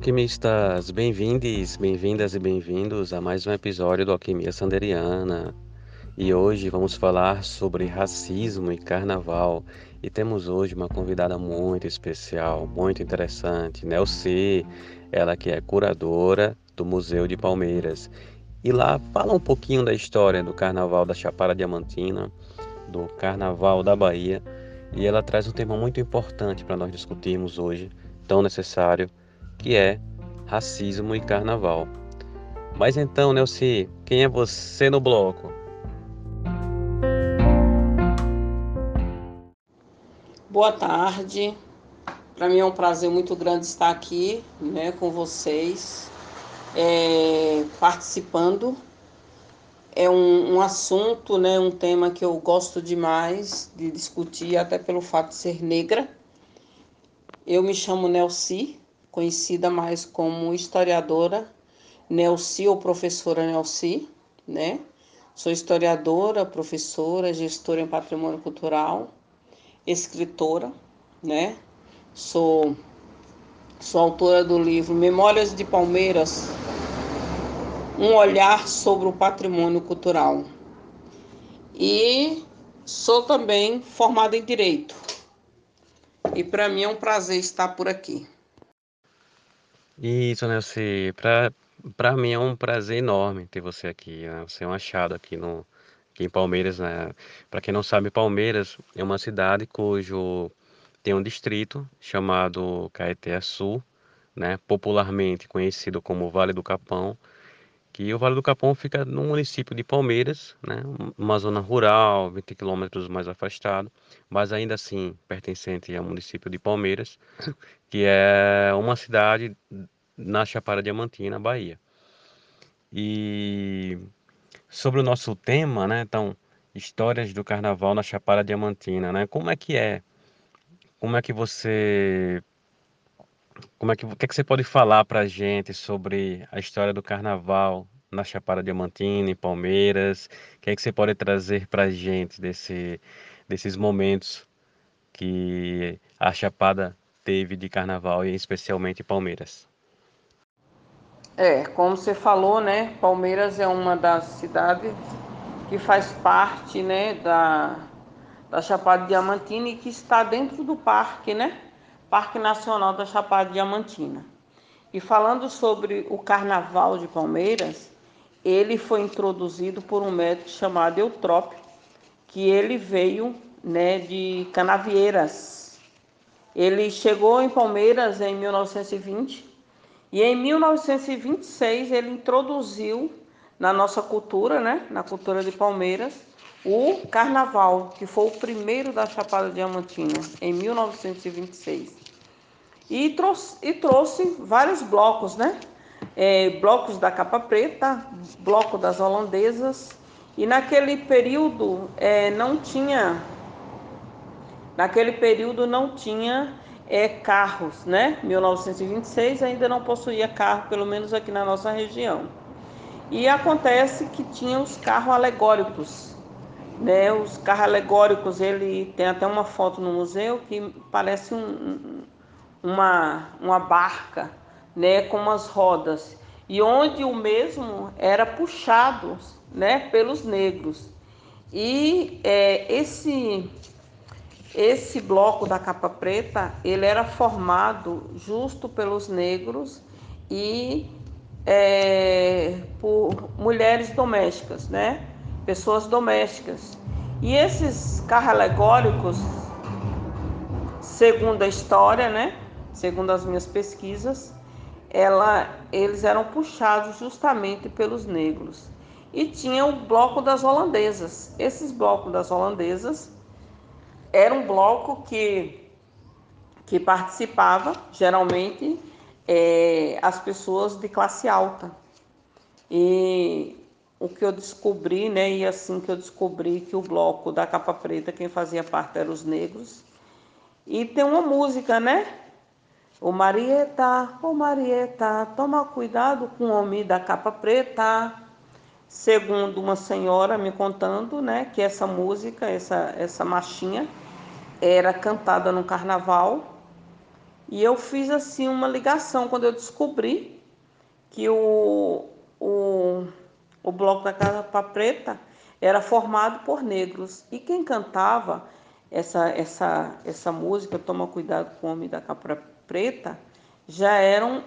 Alquimistas! Bem-vindos, bem-vindas e bem-vindos a mais um episódio do Alquimia Sanderiana. E hoje vamos falar sobre racismo e carnaval. E temos hoje uma convidada muito especial, muito interessante, Nelci, ela que é curadora do Museu de Palmeiras. E lá fala um pouquinho da história do Carnaval da Chapada Diamantina, do Carnaval da Bahia. E ela traz um tema muito importante para nós discutirmos hoje, tão necessário, que é racismo e carnaval. Mas então, Nelci, quem é você no bloco? Boa tarde. Para mim é um prazer muito grande estar aqui, né, com vocês, é, participando. É um, um assunto, né, um tema que eu gosto demais de discutir, até pelo fato de ser negra. Eu me chamo Nelci, conhecida mais como historiadora Nelci ou professora Nelci, né? Sou historiadora, professora, gestora em patrimônio cultural, escritora, né? Sou, sou autora do livro Memórias de Palmeiras, um olhar sobre o patrimônio cultural. E sou também formada em Direito. E para mim é um prazer estar por aqui. Isso, né? Você, para mim é um prazer enorme ter você aqui, né? Você é um achado aqui no aqui em Palmeiras, né? Para quem não sabe, Palmeiras é uma cidade cujo tem um distrito chamado Caeté Sul, né? Popularmente conhecido como Vale do Capão, que o Vale do Capão fica no município de Palmeiras, né? Uma zona rural, 20 quilômetros mais afastado, mas ainda assim pertencente ao município de Palmeiras, que é uma cidade na Chapada Diamantina, Bahia. E sobre o nosso tema, né? Então, histórias do Carnaval na Chapada Diamantina, né? Como é que é? Como é que você como é que, o que, é que você pode falar para a gente sobre a história do Carnaval na Chapada Diamantina, em Palmeiras? O que é que você pode trazer para a gente desse, desses momentos que a Chapada teve de Carnaval e especialmente Palmeiras? É, como você falou, né? Palmeiras é uma das cidades que faz parte, né, da, da Chapada Diamantina e que está dentro do parque, né? Parque Nacional da Chapada Diamantina. E falando sobre o Carnaval de Palmeiras, ele foi introduzido por um médico chamado Eutrópio, que ele veio né, de Canavieiras. Ele chegou em Palmeiras em 1920 e em 1926 ele introduziu na nossa cultura, né, na cultura de Palmeiras, o Carnaval, que foi o primeiro da Chapada Diamantina, em 1926. E trouxe, e trouxe vários blocos, né? É, blocos da capa preta, bloco das holandesas, e naquele período é, não tinha, naquele período não tinha é, carros, né? 1926 ainda não possuía carro, pelo menos aqui na nossa região. E acontece que tinha os carros alegóricos, né? Os carros alegóricos, ele tem até uma foto no museu que parece um, uma, uma barca, né? Com umas rodas e onde o mesmo era puxado, né? Pelos negros. E é, esse esse bloco da capa preta, ele era formado justo pelos negros e é, por mulheres domésticas, né? Pessoas domésticas. E esses carros alegóricos, segundo a história, né? Segundo as minhas pesquisas, ela, eles eram puxados justamente pelos negros. e tinha o bloco das holandesas. Esses blocos das holandesas era um bloco que, que participava, geralmente, é, as pessoas de classe alta. E o que eu descobri, né, e assim que eu descobri que o bloco da capa preta, quem fazia parte eram os negros. E tem uma música, né? O Marieta, ô Marieta, toma cuidado com o homem da capa preta segundo uma senhora me contando, né, que essa música, essa, essa marchinha, era cantada no carnaval. E eu fiz assim uma ligação quando eu descobri que o, o, o bloco da Capa Preta era formado por negros. E quem cantava essa, essa, essa música, Toma Cuidado com o Homem da Capa Preta, já era um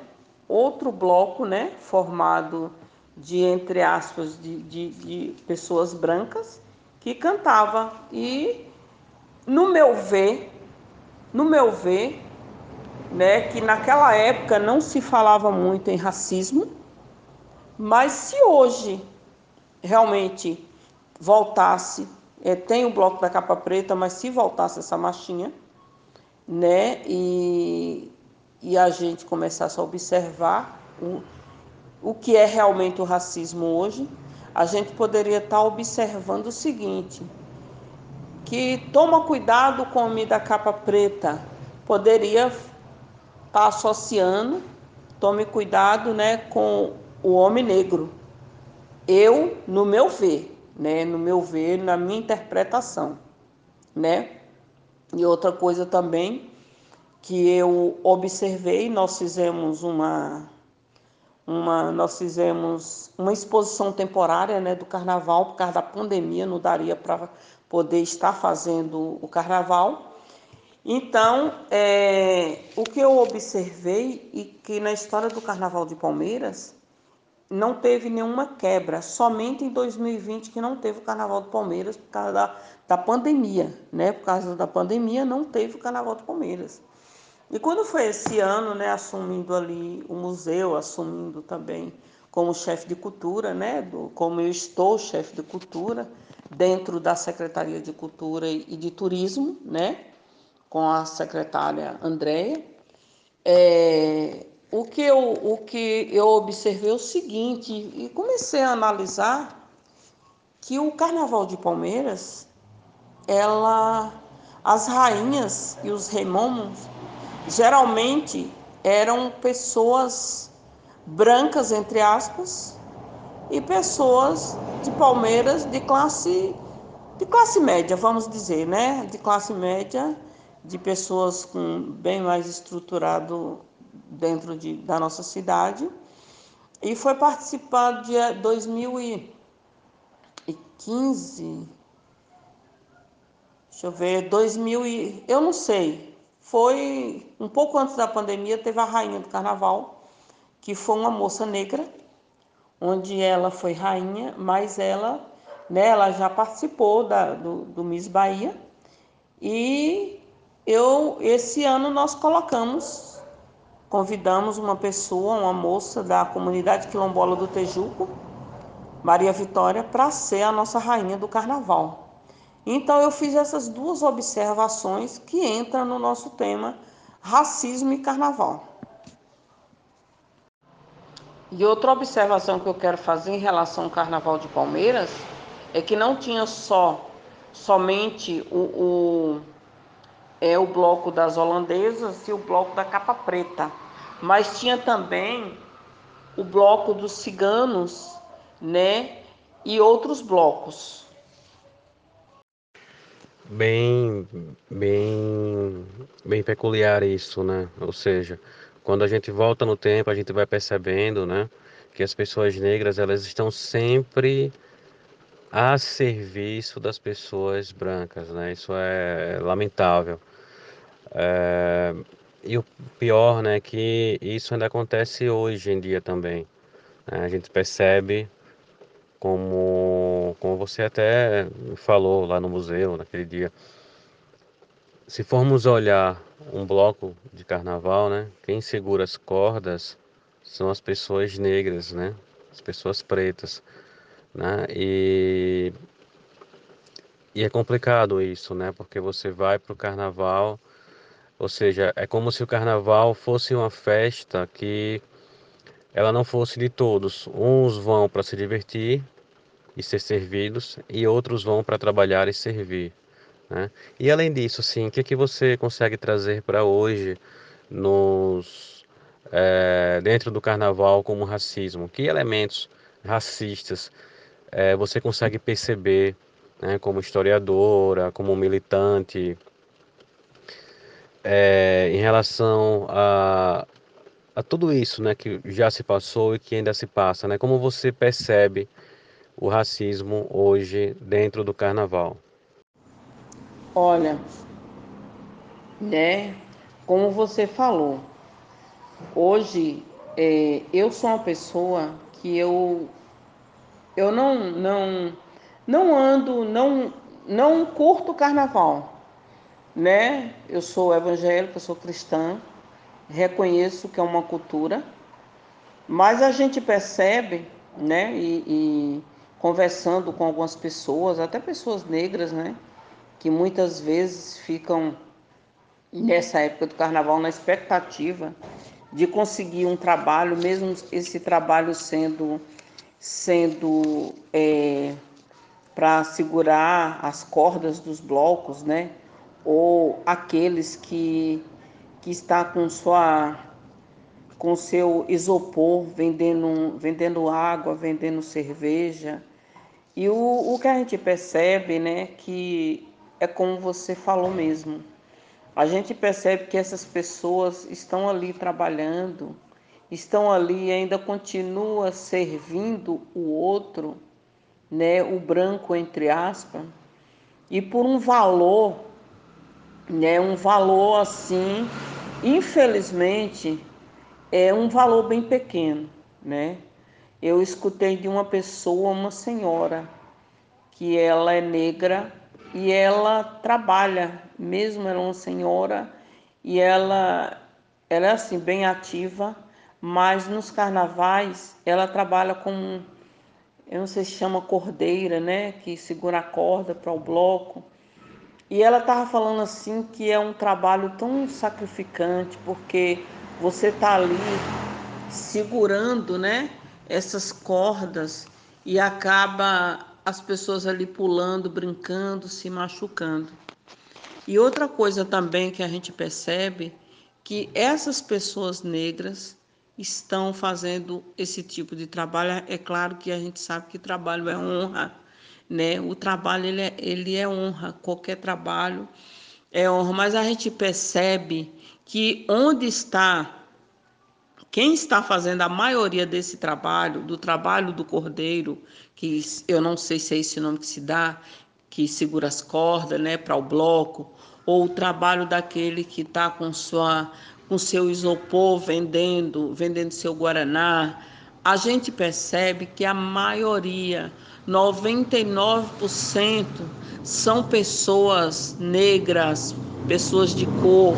outro bloco né, formado de entre aspas de, de, de pessoas brancas que cantava e no meu ver no meu ver né que naquela época não se falava muito em racismo mas se hoje realmente voltasse é, tem o bloco da capa preta mas se voltasse essa marchinha né e, e a gente começasse a observar o, o que é realmente o racismo hoje, a gente poderia estar observando o seguinte, que toma cuidado com o homem da capa preta, poderia estar associando, tome cuidado né, com o homem negro. Eu, no meu ver, né, no meu ver, na minha interpretação, né? E outra coisa também que eu observei, nós fizemos uma uma, nós fizemos uma exposição temporária né, do carnaval, por causa da pandemia, não daria para poder estar fazendo o carnaval. Então, é, o que eu observei e que na história do Carnaval de Palmeiras não teve nenhuma quebra, somente em 2020 que não teve o Carnaval de Palmeiras por causa da, da pandemia, né? Por causa da pandemia não teve o Carnaval de Palmeiras. E quando foi esse ano, né, assumindo ali o museu, assumindo também como chefe de cultura, né, do, como eu estou chefe de cultura dentro da Secretaria de Cultura e de Turismo, né, com a secretária Andréia, é, o, que eu, o que eu observei é o seguinte, e comecei a analisar que o Carnaval de Palmeiras, ela, as rainhas e os remomos geralmente eram pessoas brancas, entre aspas, e pessoas de Palmeiras de classe de classe média, vamos dizer, né? De classe média, de pessoas com bem mais estruturado dentro de, da nossa cidade. E foi participar de 2015, deixa eu ver, 2000 e, eu não sei, foi um pouco antes da pandemia, teve a rainha do carnaval, que foi uma moça negra, onde ela foi rainha, mas ela, né, ela já participou da, do, do Miss Bahia. E eu, esse ano nós colocamos, convidamos uma pessoa, uma moça da comunidade quilombola do Tejuco, Maria Vitória, para ser a nossa rainha do carnaval. Então eu fiz essas duas observações que entram no nosso tema racismo e carnaval. E outra observação que eu quero fazer em relação ao Carnaval de Palmeiras é que não tinha só somente o, o, é, o bloco das holandesas e o bloco da capa preta, mas tinha também o bloco dos ciganos, né, e outros blocos bem, bem, bem peculiar isso, né? Ou seja, quando a gente volta no tempo, a gente vai percebendo, né, que as pessoas negras elas estão sempre a serviço das pessoas brancas, né? Isso é lamentável. É... E o pior, né, que isso ainda acontece hoje em dia também. Né? A gente percebe como, como você até falou lá no museu naquele dia. Se formos olhar um bloco de carnaval, né, quem segura as cordas são as pessoas negras, né, as pessoas pretas. né? E, e é complicado isso, né? Porque você vai para o carnaval, ou seja, é como se o carnaval fosse uma festa que ela não fosse de todos. Uns vão para se divertir e ser servidos, e outros vão para trabalhar e servir. Né? E além disso, sim, o que, que você consegue trazer para hoje nos, é, dentro do carnaval como racismo? Que elementos racistas é, você consegue perceber né, como historiadora, como militante, é, em relação a, a tudo isso né, que já se passou e que ainda se passa? Né? Como você percebe o racismo hoje dentro do carnaval? Olha, né, como você falou, hoje é, eu sou uma pessoa que eu eu não não não ando, não não curto carnaval, né? Eu sou evangélica, sou cristã, reconheço que é uma cultura, mas a gente percebe, né? E, e conversando com algumas pessoas, até pessoas negras, né? Que muitas vezes ficam nessa época do carnaval na expectativa de conseguir um trabalho, mesmo esse trabalho sendo sendo é, para segurar as cordas dos blocos, né? Ou aqueles que que está com sua com seu isopor vendendo vendendo água, vendendo cerveja, e o, o que a gente percebe, né, que é como você falou mesmo. A gente percebe que essas pessoas estão ali trabalhando, estão ali ainda continua servindo o outro, né, o branco entre aspas, e por um valor, né, um valor assim, infelizmente, é um valor bem pequeno, né? eu escutei de uma pessoa, uma senhora, que ela é negra e ela trabalha, mesmo ela é uma senhora, e ela, ela é assim, bem ativa, mas nos carnavais ela trabalha com, eu não sei se chama cordeira, né, que segura a corda para o bloco. E ela estava falando assim que é um trabalho tão sacrificante, porque você está ali segurando, né? essas cordas e acaba as pessoas ali pulando, brincando, se machucando. E outra coisa também que a gente percebe que essas pessoas negras estão fazendo esse tipo de trabalho. É claro que a gente sabe que trabalho é honra, né? O trabalho ele é, ele é honra, qualquer trabalho é honra, mas a gente percebe que onde está quem está fazendo a maioria desse trabalho, do trabalho do cordeiro, que eu não sei se é esse nome que se dá, que segura as cordas, né, para o bloco, ou o trabalho daquele que está com sua com seu isopor vendendo, vendendo seu guaraná, a gente percebe que a maioria, 99%, são pessoas negras, pessoas de cor,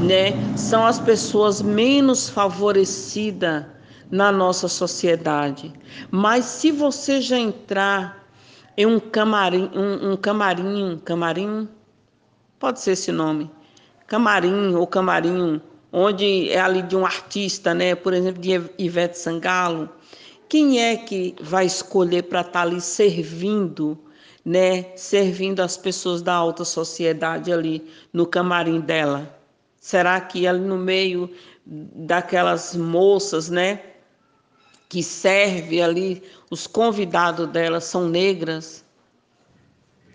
né, são as pessoas menos favorecidas na nossa sociedade. Mas se você já entrar em um camarim, um, um camarim, camarim, pode ser esse nome, camarim ou camarim, onde é ali de um artista, né, por exemplo, de Ivete Sangalo, quem é que vai escolher para estar tá ali servindo, né, servindo as pessoas da alta sociedade ali no camarim dela? Será que ali no meio daquelas moças, né, que serve ali, os convidados delas são negras,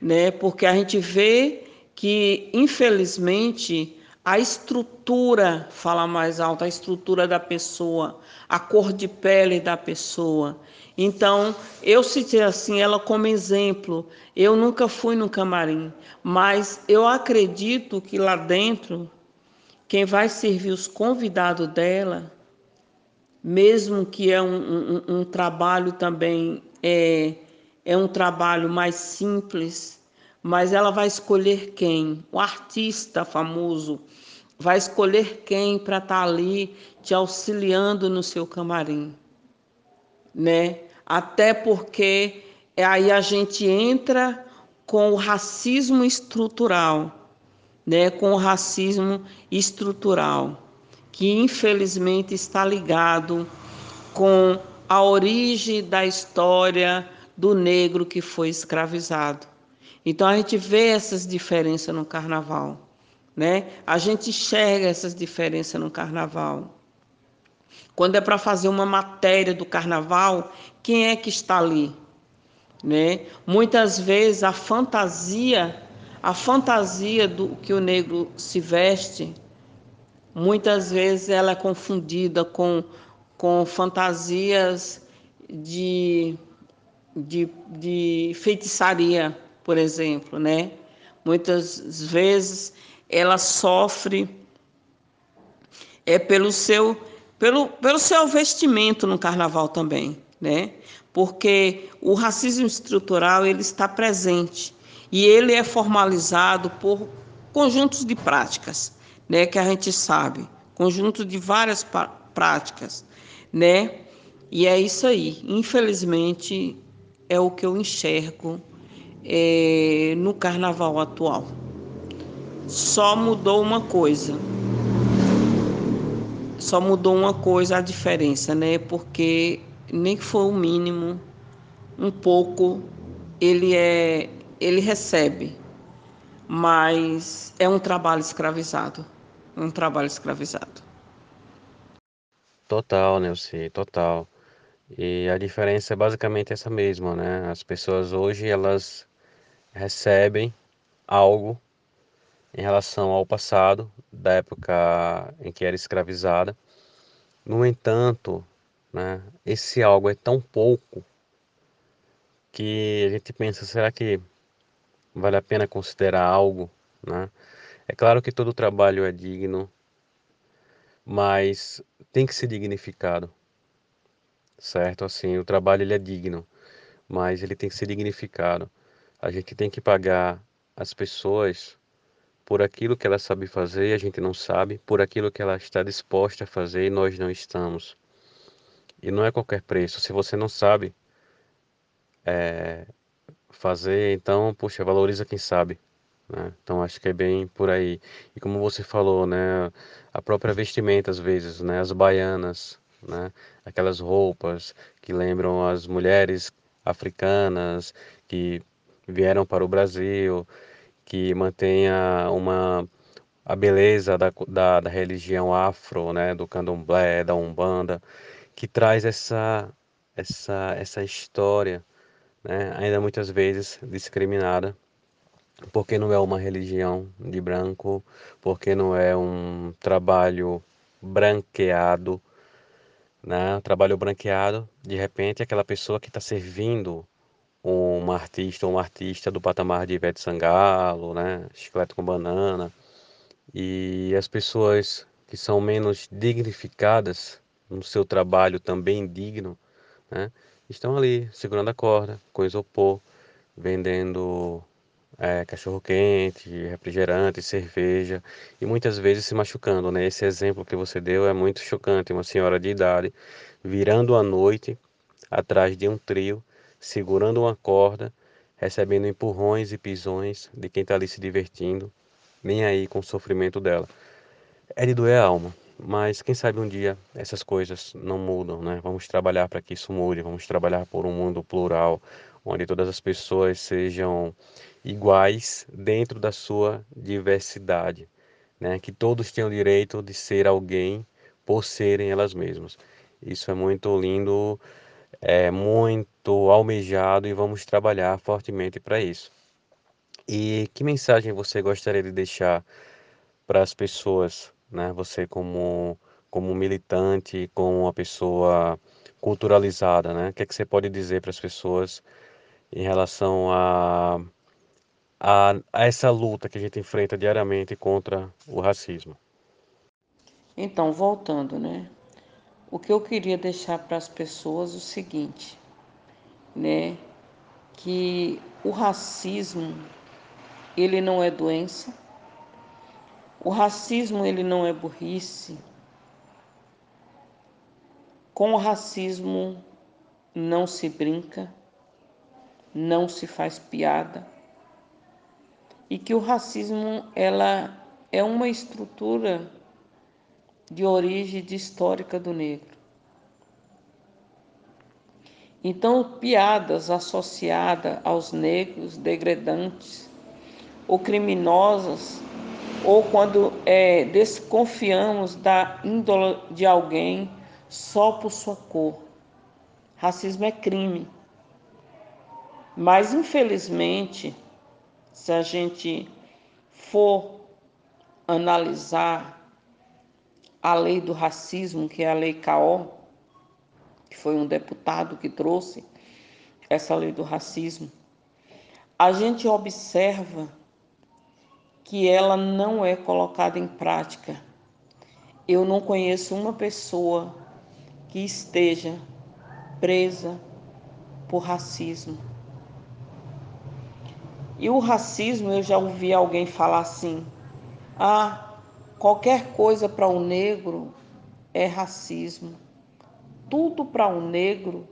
né? Porque a gente vê que, infelizmente, a estrutura fala mais alto, a estrutura da pessoa, a cor de pele da pessoa. Então, eu citei assim ela como exemplo. Eu nunca fui no camarim, mas eu acredito que lá dentro quem vai servir os convidados dela, mesmo que é um, um, um trabalho também, é, é um trabalho mais simples, mas ela vai escolher quem? O artista famoso vai escolher quem para estar tá ali te auxiliando no seu camarim, né? Até porque aí a gente entra com o racismo estrutural, né? Com o racismo estrutural, que infelizmente está ligado com a origem da história do negro que foi escravizado. Então a gente vê essas diferenças no carnaval, né? A gente enxerga essas diferenças no carnaval. Quando é para fazer uma matéria do carnaval, quem é que está ali? Né? Muitas vezes a fantasia, a fantasia do que o negro se veste, muitas vezes ela é confundida com, com fantasias de, de, de feitiçaria, por exemplo, né? Muitas vezes ela sofre é pelo seu pelo, pelo seu vestimento no carnaval também, né? Porque o racismo estrutural ele está presente e ele é formalizado por conjuntos de práticas, né? Que a gente sabe, conjunto de várias práticas, né? E é isso aí. Infelizmente é o que eu enxergo é, no carnaval atual. Só mudou uma coisa só mudou uma coisa a diferença, né? Porque nem que for o mínimo, um pouco ele é ele recebe, mas é um trabalho escravizado, um trabalho escravizado. Total, Nelci, total. E a diferença é basicamente essa mesma, né? As pessoas hoje elas recebem algo em relação ao passado, da época em que era escravizada. No entanto, né, esse algo é tão pouco que a gente pensa, será que vale a pena considerar algo? Né? É claro que todo trabalho é digno, mas tem que ser dignificado, certo? Assim, o trabalho ele é digno, mas ele tem que ser dignificado. A gente tem que pagar as pessoas por aquilo que ela sabe fazer e a gente não sabe, por aquilo que ela está disposta a fazer e nós não estamos. E não é qualquer preço. Se você não sabe é, fazer, então, puxa, valoriza quem sabe. Né? Então acho que é bem por aí. E como você falou, né, a própria vestimenta às vezes, né, as baianas, né, aquelas roupas que lembram as mulheres africanas que vieram para o Brasil, que mantenha uma a beleza da, da, da, religião afro, né, do candomblé, da umbanda, que traz essa essa essa história, né, ainda muitas vezes discriminada, porque não é uma religião de branco, porque não é um trabalho branqueado, né, trabalho branqueado, de repente aquela pessoa que está servindo uma artista ou um artista do patamar de Ivete Sangalo, né, Chiclete com Banana, e as pessoas que são menos dignificadas no seu trabalho também digno, né, estão ali segurando a corda com isopor, vendendo é, cachorro quente, refrigerante, cerveja e muitas vezes se machucando, né? Esse exemplo que você deu é muito chocante, uma senhora de idade virando a noite atrás de um trio segurando uma corda, recebendo empurrões e pisões de quem está ali se divertindo, nem aí com o sofrimento dela. É de doer a alma, mas quem sabe um dia essas coisas não mudam, né? Vamos trabalhar para que isso mude, vamos trabalhar por um mundo plural, onde todas as pessoas sejam iguais dentro da sua diversidade, né? Que todos tenham o direito de ser alguém por serem elas mesmas. Isso é muito lindo é muito almejado e vamos trabalhar fortemente para isso. E que mensagem você gostaria de deixar para as pessoas, né? Você como como militante, como uma pessoa culturalizada, né? O que, é que você pode dizer para as pessoas em relação a, a, a essa luta que a gente enfrenta diariamente contra o racismo? Então, voltando, né? O que eu queria deixar para as pessoas é o seguinte, né? Que o racismo ele não é doença, o racismo ele não é burrice. Com o racismo não se brinca, não se faz piada e que o racismo ela é uma estrutura de origem de histórica do negro. Então, piadas associadas aos negros degradantes ou criminosas, ou quando é, desconfiamos da índole de alguém só por sua cor. Racismo é crime. Mas, infelizmente, se a gente for analisar a lei do racismo, que é a lei CAO, que foi um deputado que trouxe essa lei do racismo, a gente observa que ela não é colocada em prática. Eu não conheço uma pessoa que esteja presa por racismo. E o racismo, eu já ouvi alguém falar assim: ah, qualquer coisa para o um negro é racismo. Tudo para o um negro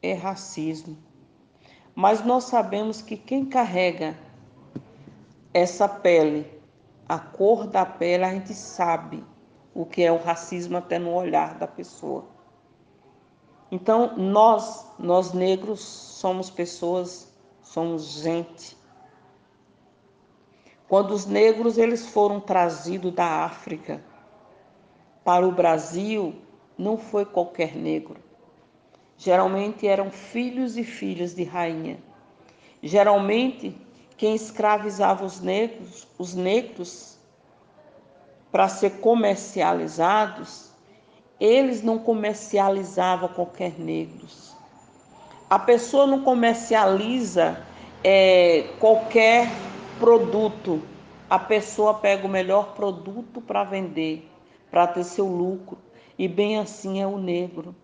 é racismo. Mas nós sabemos que quem carrega essa pele, a cor da pele, a gente sabe o que é o racismo até no olhar da pessoa. Então, nós, nós negros, somos pessoas, somos gente quando os negros eles foram trazidos da África para o Brasil, não foi qualquer negro. Geralmente eram filhos e filhas de rainha. Geralmente quem escravizava os negros, os negros para ser comercializados, eles não comercializavam qualquer negros. A pessoa não comercializa é, qualquer produto. A pessoa pega o melhor produto para vender, para ter seu lucro. E bem assim é o negro.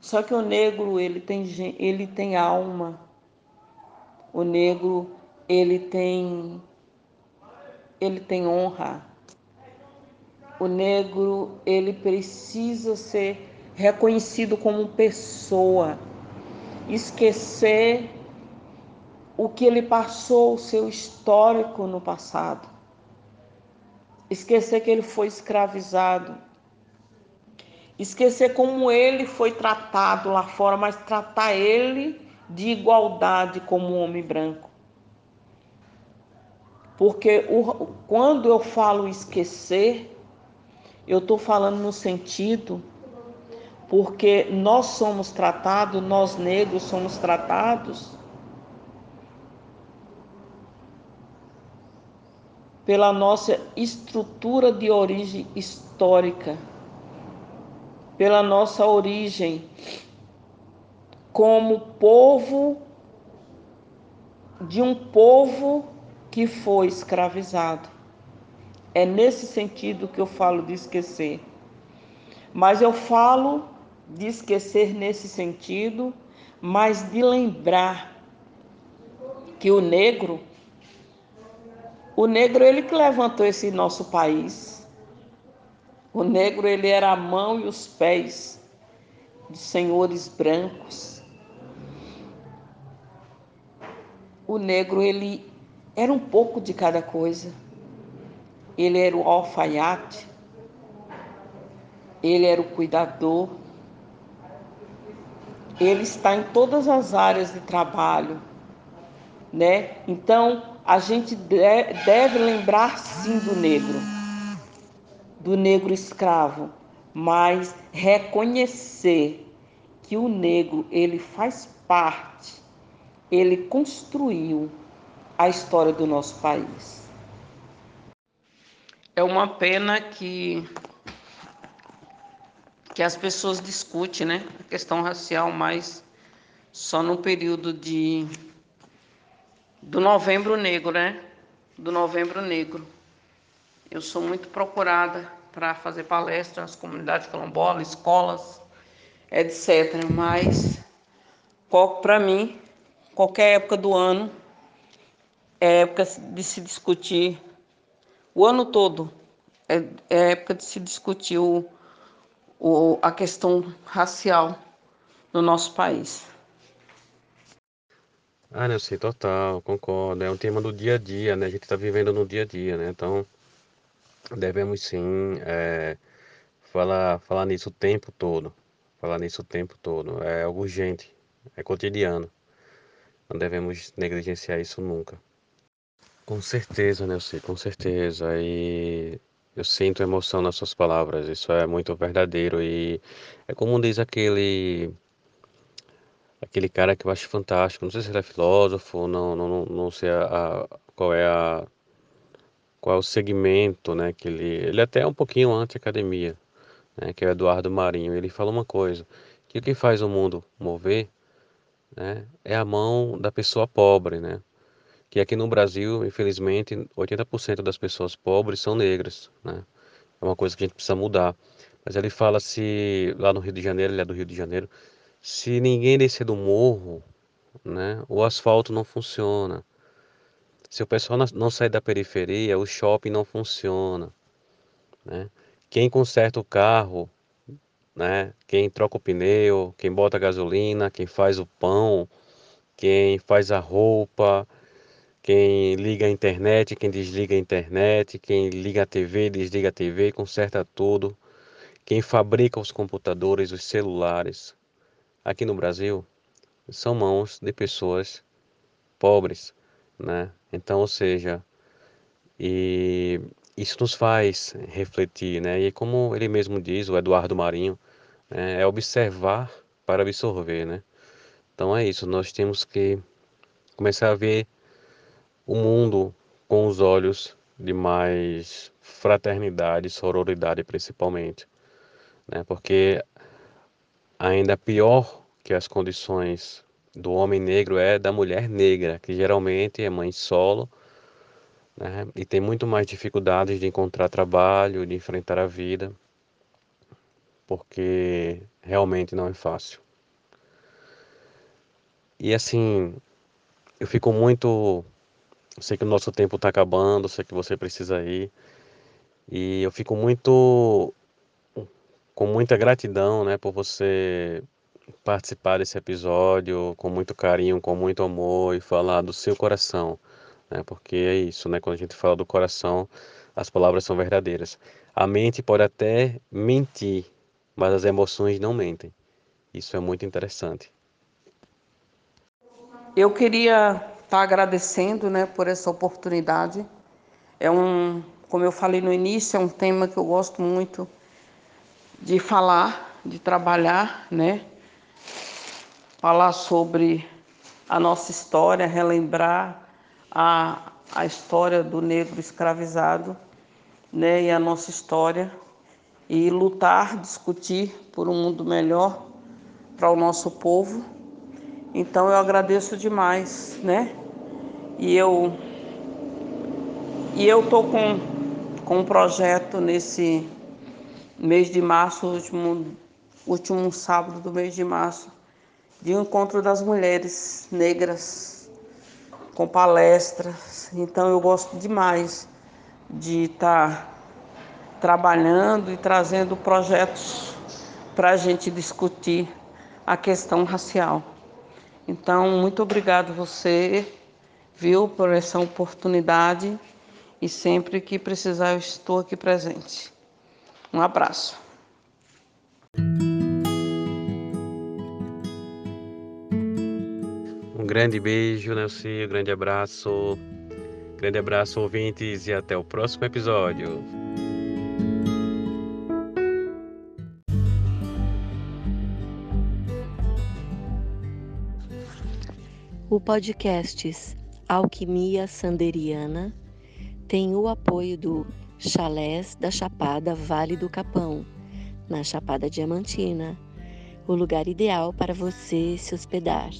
Só que o negro, ele tem, ele tem alma. O negro, ele tem ele tem honra. O negro, ele precisa ser reconhecido como pessoa. Esquecer o que ele passou, o seu histórico no passado. Esquecer que ele foi escravizado. Esquecer como ele foi tratado lá fora, mas tratar ele de igualdade como homem branco. Porque o, quando eu falo esquecer, eu estou falando no sentido porque nós somos tratados, nós negros somos tratados pela nossa estrutura de origem histórica, pela nossa origem como povo de um povo que foi escravizado. É nesse sentido que eu falo de esquecer. Mas eu falo de esquecer nesse sentido, mas de lembrar que o negro o negro ele que levantou esse nosso país. O negro ele era a mão e os pés de senhores brancos. O negro ele era um pouco de cada coisa. Ele era o alfaiate, ele era o cuidador, ele está em todas as áreas de trabalho, né? Então, a gente deve lembrar sim do negro, do negro escravo, mas reconhecer que o negro ele faz parte, ele construiu a história do nosso país. É uma pena que que as pessoas discutem, né, a questão racial, mas só no período de do Novembro Negro, né? Do Novembro Negro. Eu sou muito procurada para fazer palestras nas comunidades quilombolas, escolas, etc. Mas para mim, qualquer época do ano é época de se discutir o ano todo. É, é época de se discutir o, o, a questão racial, no nosso país. Ah, não sei, total, concordo. É um tema do dia a dia, né? A gente está vivendo no dia a dia, né? Então, devemos sim é, falar, falar nisso o tempo todo. Falar nisso o tempo todo. É algo urgente, é cotidiano. Não devemos negligenciar isso nunca. Com certeza, né? Sei, com certeza. E eu sinto emoção nas suas palavras. Isso é muito verdadeiro. E é como diz aquele aquele cara que eu acho fantástico. Não sei se ele é filósofo, não, não, não sei a, a, qual é a qual é o segmento, né? Que ele, ele é até é um pouquinho anti-academia, né? Que é o Eduardo Marinho. Ele fala uma coisa: que o que faz o mundo mover, né? É a mão da pessoa pobre, né? Que aqui no Brasil, infelizmente, 80% das pessoas pobres são negras, né? É uma coisa que a gente precisa mudar. Mas ele fala se lá no Rio de Janeiro, ele é do Rio de Janeiro, se ninguém descer do morro, né, o asfalto não funciona. Se o pessoal não sair da periferia, o shopping não funciona. Né? Quem conserta o carro, né? quem troca o pneu, quem bota gasolina, quem faz o pão, quem faz a roupa, quem liga a internet, quem desliga a internet, quem liga a TV, desliga a TV, conserta tudo, quem fabrica os computadores, os celulares, aqui no Brasil são mãos de pessoas pobres, né? Então, ou seja, e isso nos faz refletir, né? E como ele mesmo diz, o Eduardo Marinho, né? é observar para absorver, né? Então é isso, nós temos que começar a ver o mundo com os olhos de mais fraternidade, sororidade principalmente, né? Porque Ainda pior que as condições do homem negro é da mulher negra, que geralmente é mãe solo, né? E tem muito mais dificuldades de encontrar trabalho, de enfrentar a vida, porque realmente não é fácil. E assim, eu fico muito. Eu sei que o nosso tempo está acabando, sei que você precisa ir. E eu fico muito com muita gratidão, né, por você participar desse episódio com muito carinho, com muito amor e falar do seu coração, né? Porque é isso, né? Quando a gente fala do coração, as palavras são verdadeiras. A mente pode até mentir, mas as emoções não mentem. Isso é muito interessante. Eu queria estar tá agradecendo, né, por essa oportunidade. É um, como eu falei no início, é um tema que eu gosto muito de falar, de trabalhar, né? Falar sobre a nossa história, relembrar a, a história do negro escravizado, né? E a nossa história e lutar, discutir por um mundo melhor para o nosso povo. Então eu agradeço demais, né? E eu e eu tô com com um projeto nesse mês de março, último, último sábado do mês de março, de um encontro das mulheres negras com palestras. Então eu gosto demais de estar tá trabalhando e trazendo projetos para a gente discutir a questão racial. Então, muito obrigado você, viu, por essa oportunidade e sempre que precisar eu estou aqui presente. Um abraço. Um grande beijo, Nelci, um grande abraço. Grande abraço, ouvintes, e até o próximo episódio. O podcast Alquimia Sanderiana tem o apoio do chalés da Chapada Vale do Capão, na Chapada Diamantina, o lugar ideal para você se hospedar.